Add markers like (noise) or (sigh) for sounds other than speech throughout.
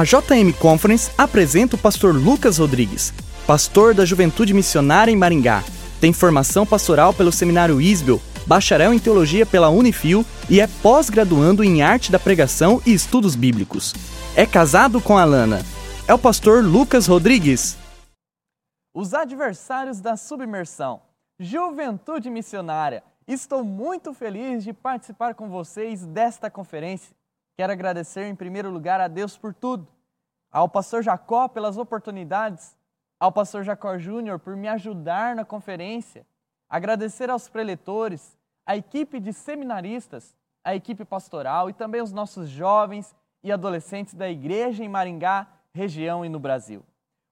A JM Conference apresenta o pastor Lucas Rodrigues, pastor da Juventude Missionária em Maringá. Tem formação pastoral pelo Seminário Isbel, bacharel em teologia pela Unifil e é pós-graduando em arte da pregação e estudos bíblicos. É casado com a Lana. É o pastor Lucas Rodrigues. Os adversários da submersão. Juventude Missionária. Estou muito feliz de participar com vocês desta conferência. Quero agradecer em primeiro lugar a Deus por tudo, ao pastor Jacó pelas oportunidades, ao pastor Jacó Júnior por me ajudar na conferência, agradecer aos preletores, à equipe de seminaristas, à equipe pastoral e também os nossos jovens e adolescentes da igreja em Maringá, região e no Brasil.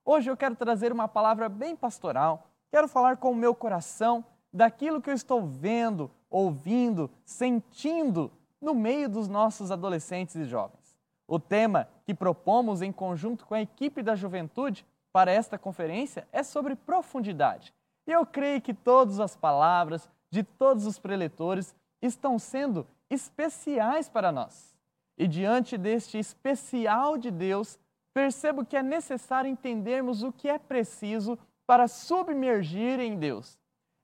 Hoje eu quero trazer uma palavra bem pastoral, quero falar com o meu coração daquilo que eu estou vendo, ouvindo, sentindo no meio dos nossos adolescentes e jovens. O tema que propomos em conjunto com a equipe da juventude para esta conferência é sobre profundidade. E eu creio que todas as palavras de todos os preletores estão sendo especiais para nós. E diante deste especial de Deus, percebo que é necessário entendermos o que é preciso para submergir em Deus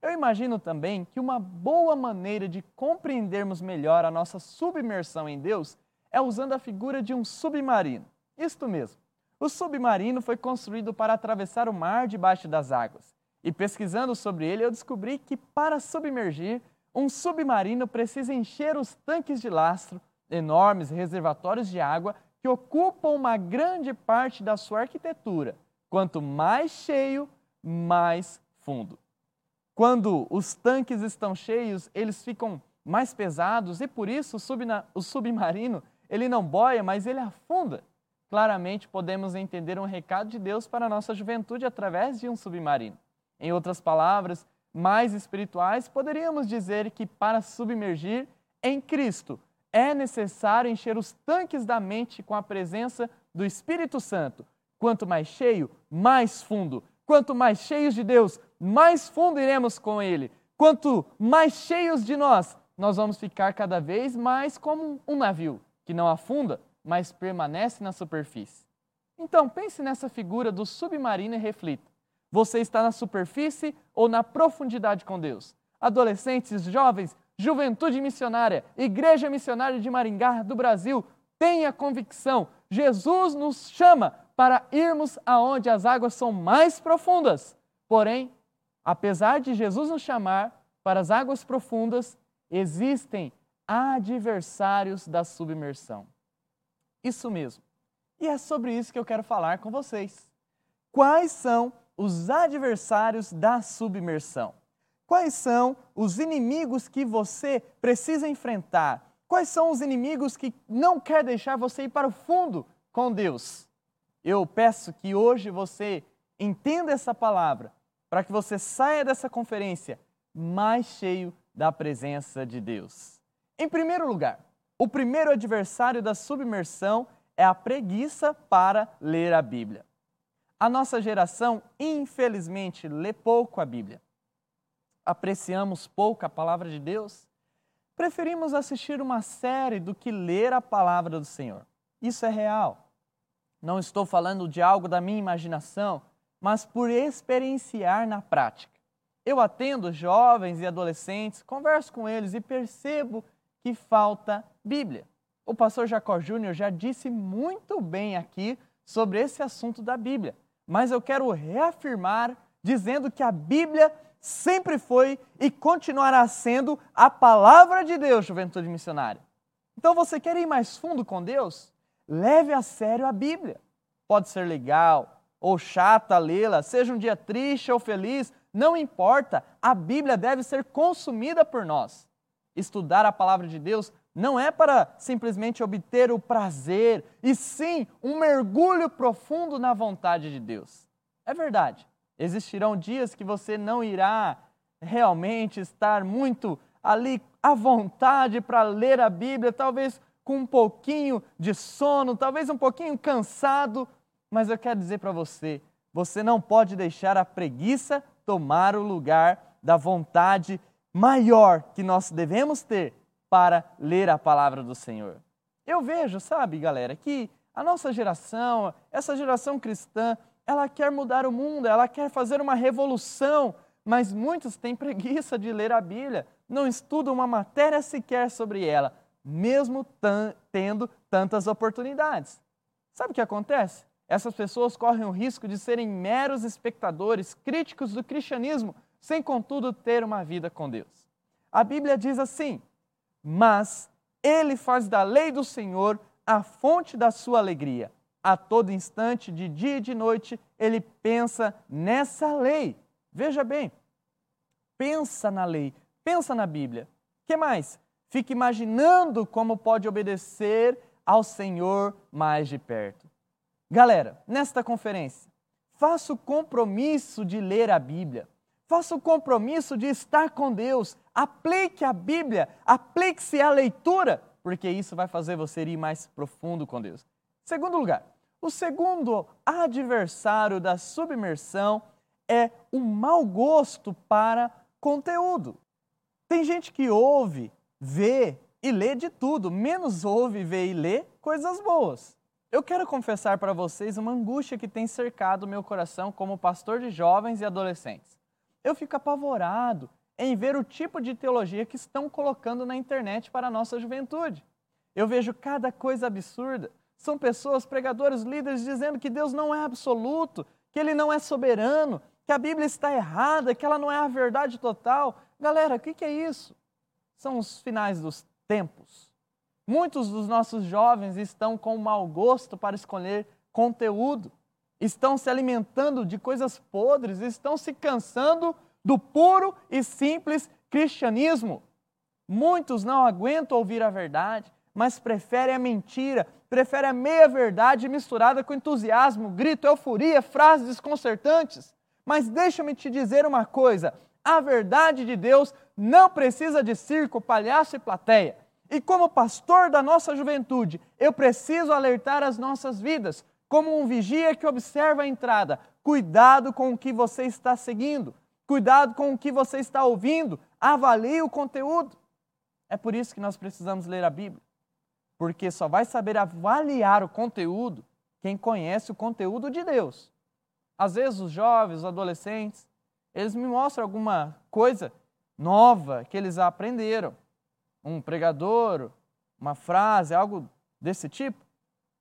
eu imagino também que uma boa maneira de compreendermos melhor a nossa submersão em Deus é usando a figura de um submarino. Isto mesmo. O submarino foi construído para atravessar o mar debaixo das águas. E pesquisando sobre ele, eu descobri que para submergir, um submarino precisa encher os tanques de lastro, enormes reservatórios de água que ocupam uma grande parte da sua arquitetura. Quanto mais cheio, mais fundo. Quando os tanques estão cheios, eles ficam mais pesados e por isso o, submarino ele não boia, mas ele afunda. Claramente podemos entender um recado de Deus para a nossa juventude através de um submarino. Em outras palavras, mais espirituais, poderíamos dizer que para submergir em Cristo é necessário encher os tanques da mente com a presença do Espírito Santo. Quanto mais cheio, mais fundo. Quanto mais cheios de Deus, mais fundo iremos com Ele. Quanto mais cheios de nós, nós vamos ficar cada vez mais como um navio que não afunda, mas permanece na superfície. Então, pense nessa figura do submarino e reflita. Você está na superfície ou na profundidade com Deus? Adolescentes, jovens, juventude missionária, igreja missionária de Maringá, do Brasil, tenha convicção. Jesus nos chama para irmos aonde as águas são mais profundas. Porém, apesar de Jesus nos chamar para as águas profundas, existem adversários da submersão. Isso mesmo. E é sobre isso que eu quero falar com vocês. Quais são os adversários da submersão? Quais são os inimigos que você precisa enfrentar? Quais são os inimigos que não quer deixar você ir para o fundo com Deus? Eu peço que hoje você entenda essa palavra, para que você saia dessa conferência mais cheio da presença de Deus. Em primeiro lugar, o primeiro adversário da submersão é a preguiça para ler a Bíblia. A nossa geração, infelizmente, lê pouco a Bíblia. Apreciamos pouco a palavra de Deus. Preferimos assistir uma série do que ler a palavra do Senhor. Isso é real. Não estou falando de algo da minha imaginação, mas por experienciar na prática. Eu atendo jovens e adolescentes, converso com eles e percebo que falta Bíblia. O pastor Jacó Júnior já disse muito bem aqui sobre esse assunto da Bíblia, mas eu quero reafirmar dizendo que a Bíblia sempre foi e continuará sendo a palavra de Deus, juventude missionária. Então você quer ir mais fundo com Deus? Leve a sério a Bíblia. Pode ser legal ou chata lê-la, seja um dia triste ou feliz, não importa, a Bíblia deve ser consumida por nós. Estudar a palavra de Deus não é para simplesmente obter o prazer, e sim um mergulho profundo na vontade de Deus. É verdade, existirão dias que você não irá realmente estar muito ali à vontade para ler a Bíblia, talvez com um pouquinho de sono, talvez um pouquinho cansado, mas eu quero dizer para você: você não pode deixar a preguiça tomar o lugar da vontade maior que nós devemos ter para ler a palavra do Senhor. Eu vejo, sabe, galera, que A nossa geração, essa geração cristã, ela quer mudar o mundo, ela quer fazer uma revolução, mas muitos têm preguiça de ler a Bíblia, não estudam uma matéria sequer sobre ela, mesmo tendo tantas oportunidades. Sabe o que acontece? Essas pessoas correm o risco de serem meros espectadores, críticos do cristianismo, sem contudo ter uma vida com Deus. A Bíblia diz assim: Mas ele faz da lei do Senhor a fonte da sua alegria. A todo instante, de dia e de noite, ele pensa nessa lei. Veja bem, pensa na lei, pensa na Bíblia. que mais? Fica imaginando como pode obedecer ao Senhor mais de perto. Galera, nesta conferência, faça o compromisso de ler a Bíblia. Faça o compromisso de estar com Deus. Aplique a Bíblia, aplique-se à leitura, porque isso vai fazer você ir mais profundo com Deus. Segundo lugar, o segundo adversário da submersão é o mau gosto para conteúdo. Tem gente que ouve, vê e lê de tudo, menos ouve, vê e lê coisas boas. Eu quero confessar para vocês uma angústia que tem cercado meu coração como pastor de jovens e adolescentes. Eu fico apavorado em ver o tipo de teologia que estão colocando na internet para a nossa juventude. Eu vejo cada coisa absurda. São pessoas, pregadores, líderes, dizendo que Deus não é absoluto, que Ele não é soberano, que a Bíblia está errada, que ela não é a verdade total. Galera, o que é isso? São os finais dos tempos. Muitos dos nossos jovens estão com mau gosto para escolher conteúdo, estão se alimentando de coisas podres, estão se cansando do puro e simples cristianismo. Muitos não aguentam ouvir a verdade, mas preferem a mentira, preferem a meia-verdade misturada com entusiasmo, grito, euforia, frases desconcertantes. Mas deixa-me te dizer uma coisa: a verdade de Deus não precisa de circo, palhaço e plateia. E como pastor da nossa juventude, eu preciso alertar as nossas vidas, como um vigia que observa a entrada. Cuidado com o que você está seguindo, cuidado com o que você está ouvindo, avalie o conteúdo. É por isso que nós precisamos ler a Bíblia, porque só vai saber avaliar o conteúdo quem conhece o conteúdo de Deus. Às vezes os jovens, os adolescentes, eles me mostram alguma coisa nova que eles aprenderam um pregador, uma frase, algo desse tipo,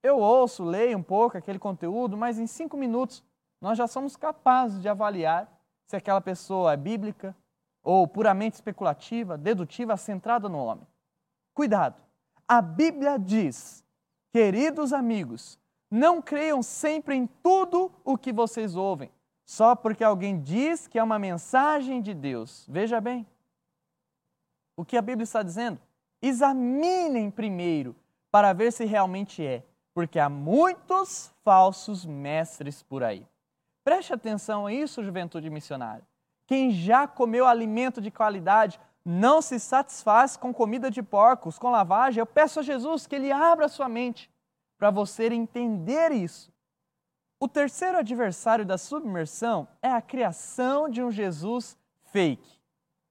eu ouço, leio um pouco aquele conteúdo, mas em cinco minutos nós já somos capazes de avaliar se aquela pessoa é bíblica ou puramente especulativa, dedutiva, centrada no homem. Cuidado! A Bíblia diz, queridos amigos, não creiam sempre em tudo o que vocês ouvem, só porque alguém diz que é uma mensagem de Deus. Veja bem, o que a Bíblia está dizendo? Examinem primeiro para ver se realmente é, porque há muitos falsos mestres por aí. Preste atenção a isso, juventude missionária. Quem já comeu alimento de qualidade não se satisfaz com comida de porcos, com lavagem. Eu peço a Jesus que ele abra sua mente para você entender isso. O terceiro adversário da submersão é a criação de um Jesus fake.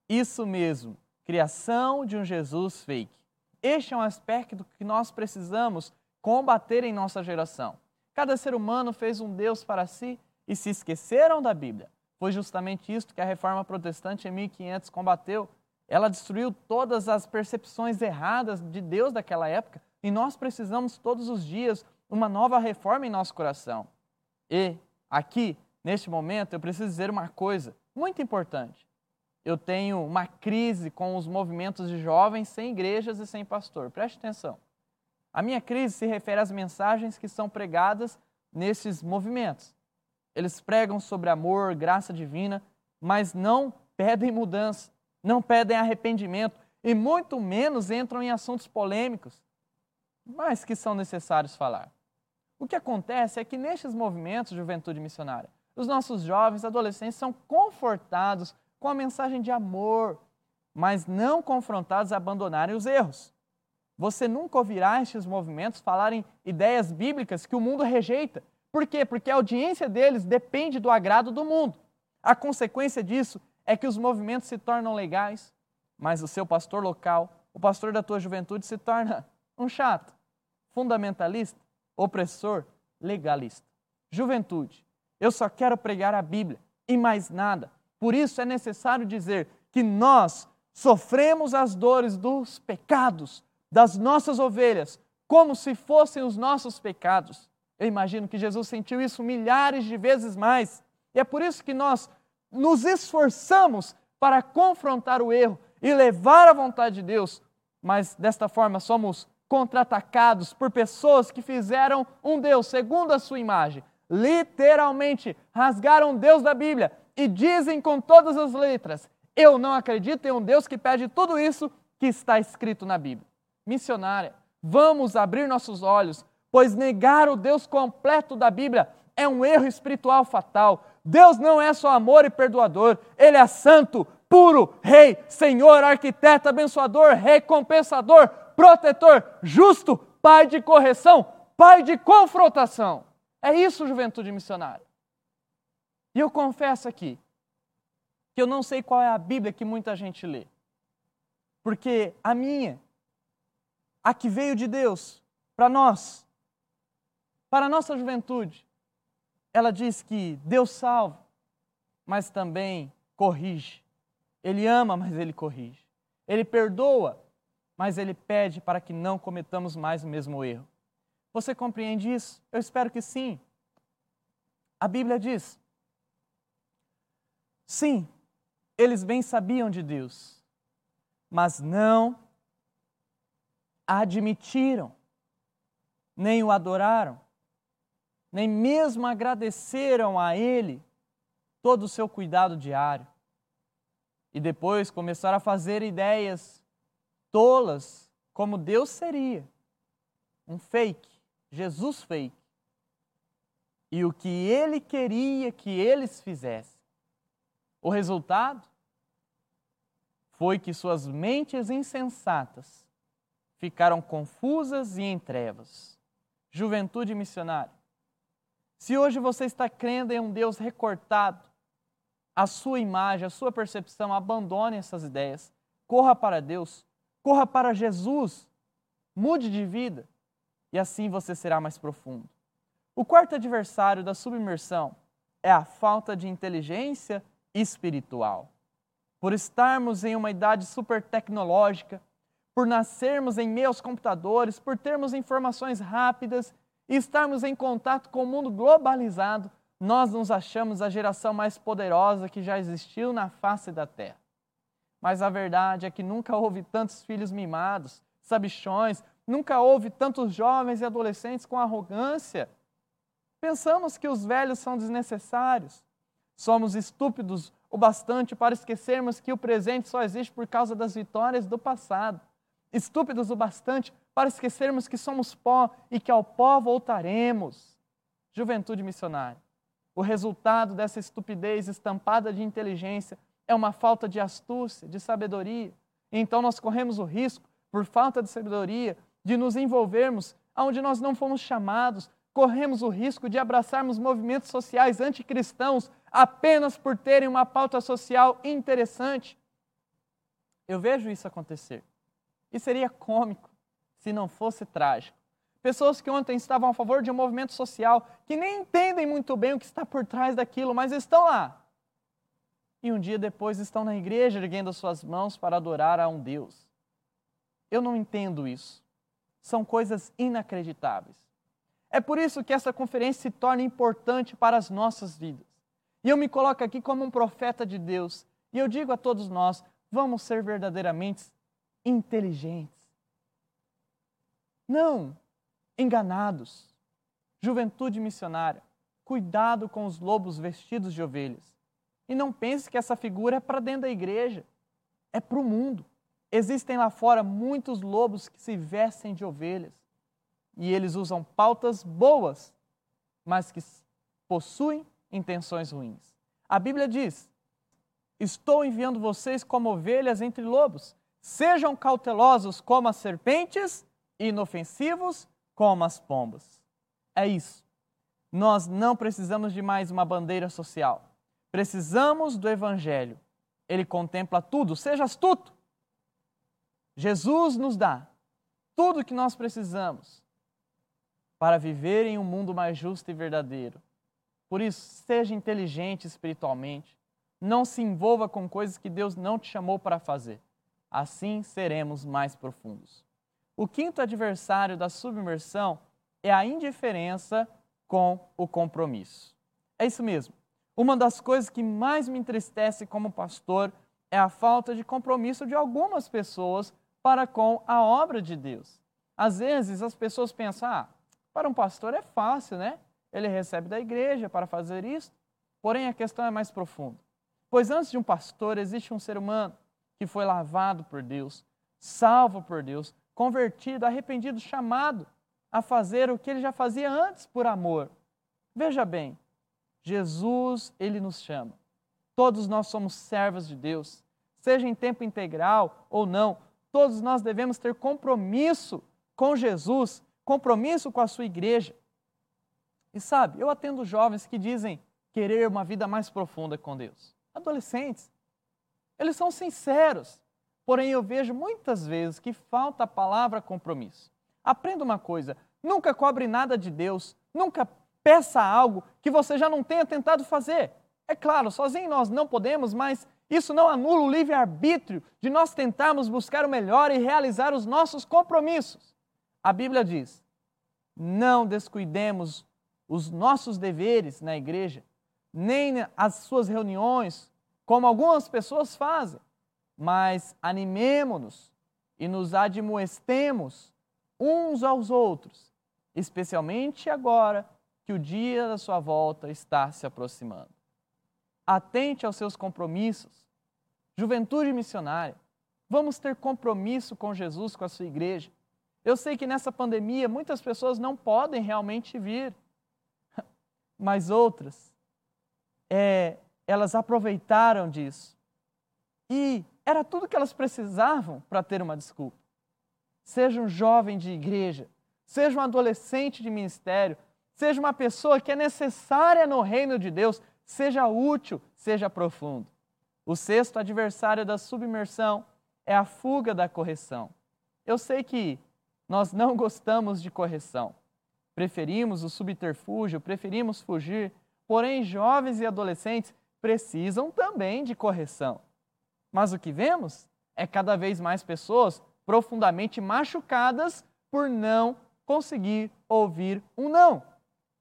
Isso mesmo, criação de um Jesus fake. Este é um aspecto que nós precisamos combater em nossa geração. Cada ser humano fez um Deus para si e se esqueceram da Bíblia. Foi justamente isto que a reforma protestante em 1500 combateu. Ela destruiu todas as percepções erradas de Deus daquela época e nós precisamos todos os dias uma nova reforma em nosso coração. E aqui, neste momento, eu preciso dizer uma coisa muito importante eu tenho uma crise com os movimentos de jovens sem igrejas e sem pastor. Preste atenção. A minha crise se refere às mensagens que são pregadas nesses movimentos. Eles pregam sobre amor, graça divina, mas não pedem mudança, não pedem arrependimento e muito menos entram em assuntos polêmicos, mas que são necessários falar. O que acontece é que nestes movimentos de juventude missionária, os nossos jovens, adolescentes são confortados com a mensagem de amor, mas não confrontados a abandonarem os erros. Você nunca ouvirá estes movimentos falarem ideias bíblicas que o mundo rejeita. Por quê? Porque a audiência deles depende do agrado do mundo. A consequência disso é que os movimentos se tornam legais, mas o seu pastor local, o pastor da tua juventude, se torna um chato, fundamentalista, opressor, legalista. Juventude, eu só quero pregar a Bíblia e mais nada. Por isso é necessário dizer que nós sofremos as dores dos pecados das nossas ovelhas, como se fossem os nossos pecados. Eu imagino que Jesus sentiu isso milhares de vezes mais. E é por isso que nós nos esforçamos para confrontar o erro e levar a vontade de Deus, mas desta forma somos contra-atacados por pessoas que fizeram um Deus segundo a sua imagem. Literalmente rasgaram Deus da Bíblia e dizem com todas as letras: Eu não acredito em um Deus que pede tudo isso que está escrito na Bíblia. Missionária, vamos abrir nossos olhos, pois negar o Deus completo da Bíblia é um erro espiritual fatal. Deus não é só amor e perdoador, Ele é santo, puro, rei, senhor, arquiteto, abençoador, recompensador, protetor, justo, pai de correção, pai de confrontação. É isso, juventude missionária. E eu confesso aqui que eu não sei qual é a Bíblia que muita gente lê. Porque a minha, a que veio de Deus para nós, para a nossa juventude, ela diz que Deus salva, mas também corrige. Ele ama, mas ele corrige. Ele perdoa, mas ele pede para que não cometamos mais o mesmo erro. Você compreende isso? Eu espero que sim. A Bíblia diz: sim, eles bem sabiam de Deus, mas não admitiram, nem o adoraram, nem mesmo agradeceram a Ele todo o seu cuidado diário. E depois começaram a fazer ideias tolas como Deus seria. Um fake, Jesus fake. E o que ele queria que eles fizessem. O resultado foi que suas mentes insensatas ficaram confusas e em trevas. Juventude missionária. Se hoje você está crendo em um Deus recortado, a sua imagem, a sua percepção, abandone essas ideias. Corra para Deus, corra para Jesus, mude de vida e assim você será mais profundo. O quarto adversário da submersão é a falta de inteligência espiritual. Por estarmos em uma idade super tecnológica, por nascermos em aos computadores, por termos informações rápidas e estarmos em contato com o mundo globalizado, nós nos achamos a geração mais poderosa que já existiu na face da Terra. Mas a verdade é que nunca houve tantos filhos mimados, sabichões, nunca houve tantos jovens e adolescentes com arrogância. Pensamos que os velhos são desnecessários. Somos estúpidos o bastante para esquecermos que o presente só existe por causa das vitórias do passado. Estúpidos o bastante para esquecermos que somos pó e que ao pó voltaremos. Juventude missionária. O resultado dessa estupidez estampada de inteligência é uma falta de astúcia, de sabedoria. Então nós corremos o risco, por falta de sabedoria, de nos envolvermos aonde nós não fomos chamados, corremos o risco de abraçarmos movimentos sociais anticristãos apenas por terem uma pauta social interessante. Eu vejo isso acontecer. E seria cômico se não fosse trágico. Pessoas que ontem estavam a favor de um movimento social, que nem entendem muito bem o que está por trás daquilo, mas estão lá. E um dia depois estão na igreja erguendo as suas mãos para adorar a um Deus. Eu não entendo isso. São coisas inacreditáveis. É por isso que essa conferência se torna importante para as nossas vidas. E eu me coloco aqui como um profeta de Deus. E eu digo a todos nós: vamos ser verdadeiramente inteligentes. Não enganados. Juventude missionária, cuidado com os lobos vestidos de ovelhas. E não pense que essa figura é para dentro da igreja, é para o mundo. Existem lá fora muitos lobos que se vestem de ovelhas e eles usam pautas boas, mas que possuem intenções ruins. A Bíblia diz: Estou enviando vocês como ovelhas entre lobos. Sejam cautelosos como as serpentes e inofensivos como as pombas. É isso. Nós não precisamos de mais uma bandeira social. Precisamos do Evangelho. Ele contempla tudo, seja astuto. Jesus nos dá tudo o que nós precisamos para viver em um mundo mais justo e verdadeiro. Por isso, seja inteligente espiritualmente. Não se envolva com coisas que Deus não te chamou para fazer. Assim seremos mais profundos. O quinto adversário da submersão é a indiferença com o compromisso. É isso mesmo. Uma das coisas que mais me entristece como pastor é a falta de compromisso de algumas pessoas para com a obra de Deus. Às vezes as pessoas pensam, ah, para um pastor é fácil, né? Ele recebe da igreja para fazer isso. Porém, a questão é mais profunda. Pois antes de um pastor existe um ser humano que foi lavado por Deus, salvo por Deus, convertido, arrependido, chamado a fazer o que ele já fazia antes por amor. Veja bem, Jesus, ele nos chama. Todos nós somos servos de Deus, seja em tempo integral ou não, todos nós devemos ter compromisso com Jesus, compromisso com a sua igreja. E sabe, eu atendo jovens que dizem querer uma vida mais profunda com Deus. Adolescentes. Eles são sinceros. Porém, eu vejo muitas vezes que falta a palavra compromisso. Aprenda uma coisa: nunca cobre nada de Deus, nunca peça algo que você já não tenha tentado fazer. É claro, sozinho nós não podemos, mas isso não anula o livre-arbítrio de nós tentarmos buscar o melhor e realizar os nossos compromissos. A Bíblia diz: não descuidemos os nossos deveres na igreja, nem as suas reuniões, como algumas pessoas fazem, mas animemo-nos e nos admoestemos uns aos outros, especialmente agora que o dia da sua volta está se aproximando. Atente aos seus compromissos. Juventude missionária, vamos ter compromisso com Jesus, com a sua igreja. Eu sei que nessa pandemia muitas pessoas não podem realmente vir, (laughs) mas outras, é, elas aproveitaram disso. E era tudo que elas precisavam para ter uma desculpa. Seja um jovem de igreja, seja um adolescente de ministério, seja uma pessoa que é necessária no reino de Deus, seja útil, seja profundo. O sexto adversário da submersão é a fuga da correção. Eu sei que nós não gostamos de correção. Preferimos o subterfúgio, preferimos fugir, porém, jovens e adolescentes precisam também de correção. Mas o que vemos é cada vez mais pessoas profundamente machucadas por não conseguir ouvir um não.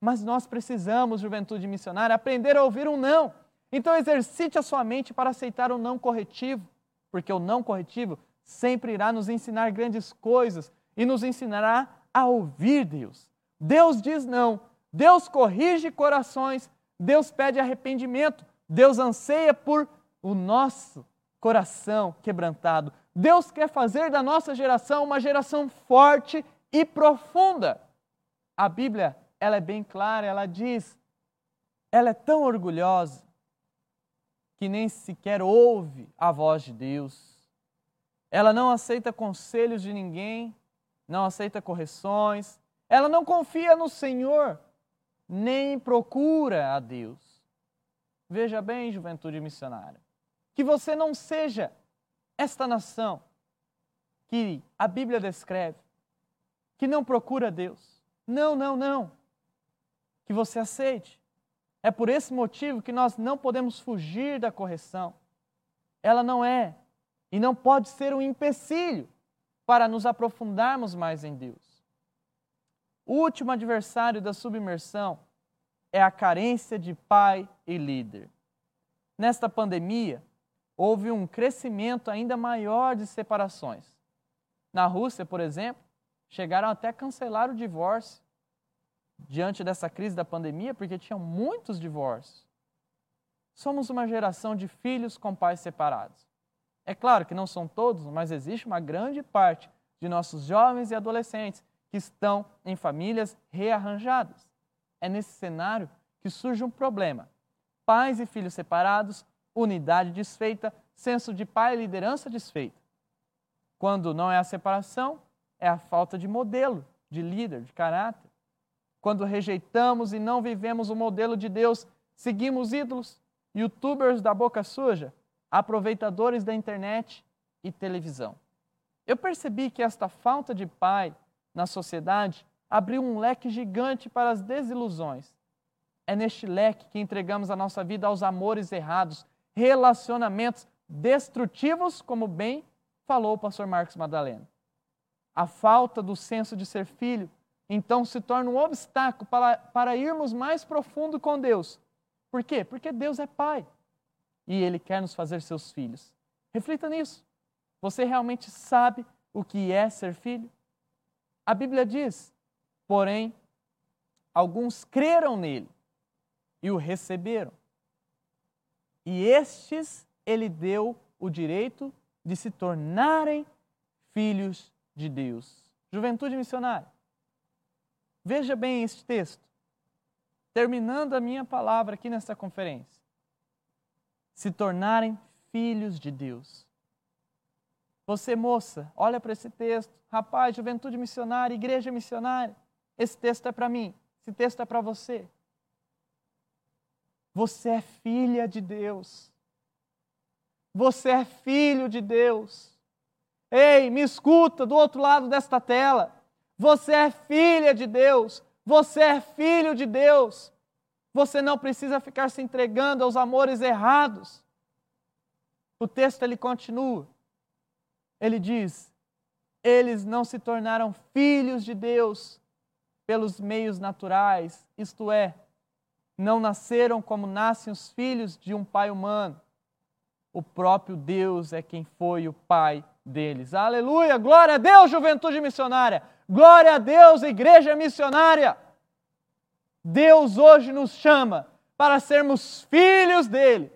Mas nós precisamos, juventude missionária, aprender a ouvir um não. Então exercite a sua mente para aceitar o não corretivo, porque o não corretivo sempre irá nos ensinar grandes coisas e nos ensinará a ouvir Deus. Deus diz não, Deus corrige corações, Deus pede arrependimento, Deus anseia por o nosso coração quebrantado. Deus quer fazer da nossa geração uma geração forte e profunda. A Bíblia ela é bem clara, ela diz, ela é tão orgulhosa que nem sequer ouve a voz de Deus. Ela não aceita conselhos de ninguém, não aceita correções, ela não confia no Senhor, nem procura a Deus. Veja bem, juventude missionária, que você não seja esta nação que a Bíblia descreve, que não procura Deus. Não, não, não que você aceite. É por esse motivo que nós não podemos fugir da correção. Ela não é e não pode ser um empecilho para nos aprofundarmos mais em Deus. O último adversário da submersão é a carência de pai e líder. Nesta pandemia, houve um crescimento ainda maior de separações. Na Rússia, por exemplo, chegaram até a cancelar o divórcio diante dessa crise da pandemia, porque tinham muitos divórcios. Somos uma geração de filhos com pais separados. É claro que não são todos, mas existe uma grande parte de nossos jovens e adolescentes que estão em famílias rearranjadas. É nesse cenário que surge um problema. Pais e filhos separados, unidade desfeita, senso de pai e liderança desfeita. Quando não é a separação, é a falta de modelo, de líder, de caráter. Quando rejeitamos e não vivemos o modelo de Deus, seguimos ídolos, youtubers da boca suja, aproveitadores da internet e televisão. Eu percebi que esta falta de pai na sociedade abriu um leque gigante para as desilusões. É neste leque que entregamos a nossa vida aos amores errados, relacionamentos destrutivos, como bem falou o pastor Marcos Madalena. A falta do senso de ser filho, então, se torna um obstáculo para, para irmos mais profundo com Deus. Por quê? Porque Deus é Pai e Ele quer nos fazer seus filhos. Reflita nisso. Você realmente sabe o que é ser filho? A Bíblia diz, porém, alguns creram nele e o receberam. E estes ele deu o direito de se tornarem filhos de Deus. Juventude missionária. Veja bem este texto. Terminando a minha palavra aqui nesta conferência. Se tornarem filhos de Deus. Você, moça, olha para esse texto. Rapaz, juventude missionária, igreja missionária. Esse texto é para mim. Esse texto é para você. Você é filha de Deus. Você é filho de Deus. Ei, me escuta do outro lado desta tela. Você é filha de Deus. Você é filho de Deus. Você não precisa ficar se entregando aos amores errados. O texto ele continua. Ele diz: Eles não se tornaram filhos de Deus pelos meios naturais, isto é, não nasceram como nascem os filhos de um pai humano. O próprio Deus é quem foi o pai deles. Aleluia! Glória a Deus, juventude missionária! Glória a Deus, igreja missionária! Deus hoje nos chama para sermos filhos dele.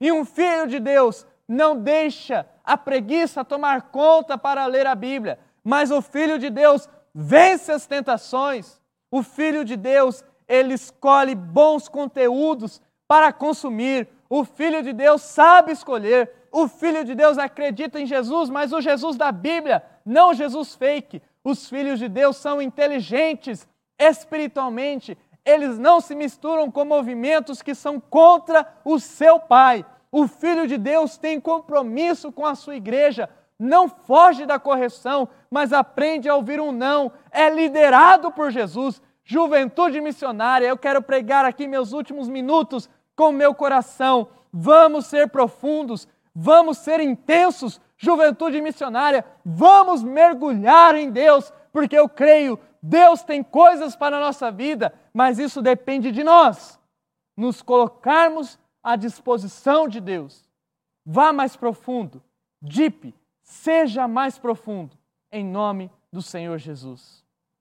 E um filho de Deus não deixa a preguiça tomar conta para ler a Bíblia, mas o filho de Deus vence as tentações. O filho de Deus, ele escolhe bons conteúdos para consumir. O filho de Deus sabe escolher. O filho de Deus acredita em Jesus, mas o Jesus da Bíblia, não o Jesus fake. Os filhos de Deus são inteligentes espiritualmente, eles não se misturam com movimentos que são contra o seu pai. O filho de Deus tem compromisso com a sua igreja, não foge da correção, mas aprende a ouvir um não, é liderado por Jesus. Juventude missionária, eu quero pregar aqui meus últimos minutos com meu coração. Vamos ser profundos, vamos ser intensos, juventude missionária, vamos mergulhar em Deus, porque eu creio, Deus tem coisas para a nossa vida, mas isso depende de nós, nos colocarmos à disposição de Deus. Vá mais profundo, deep, seja mais profundo, em nome do Senhor Jesus.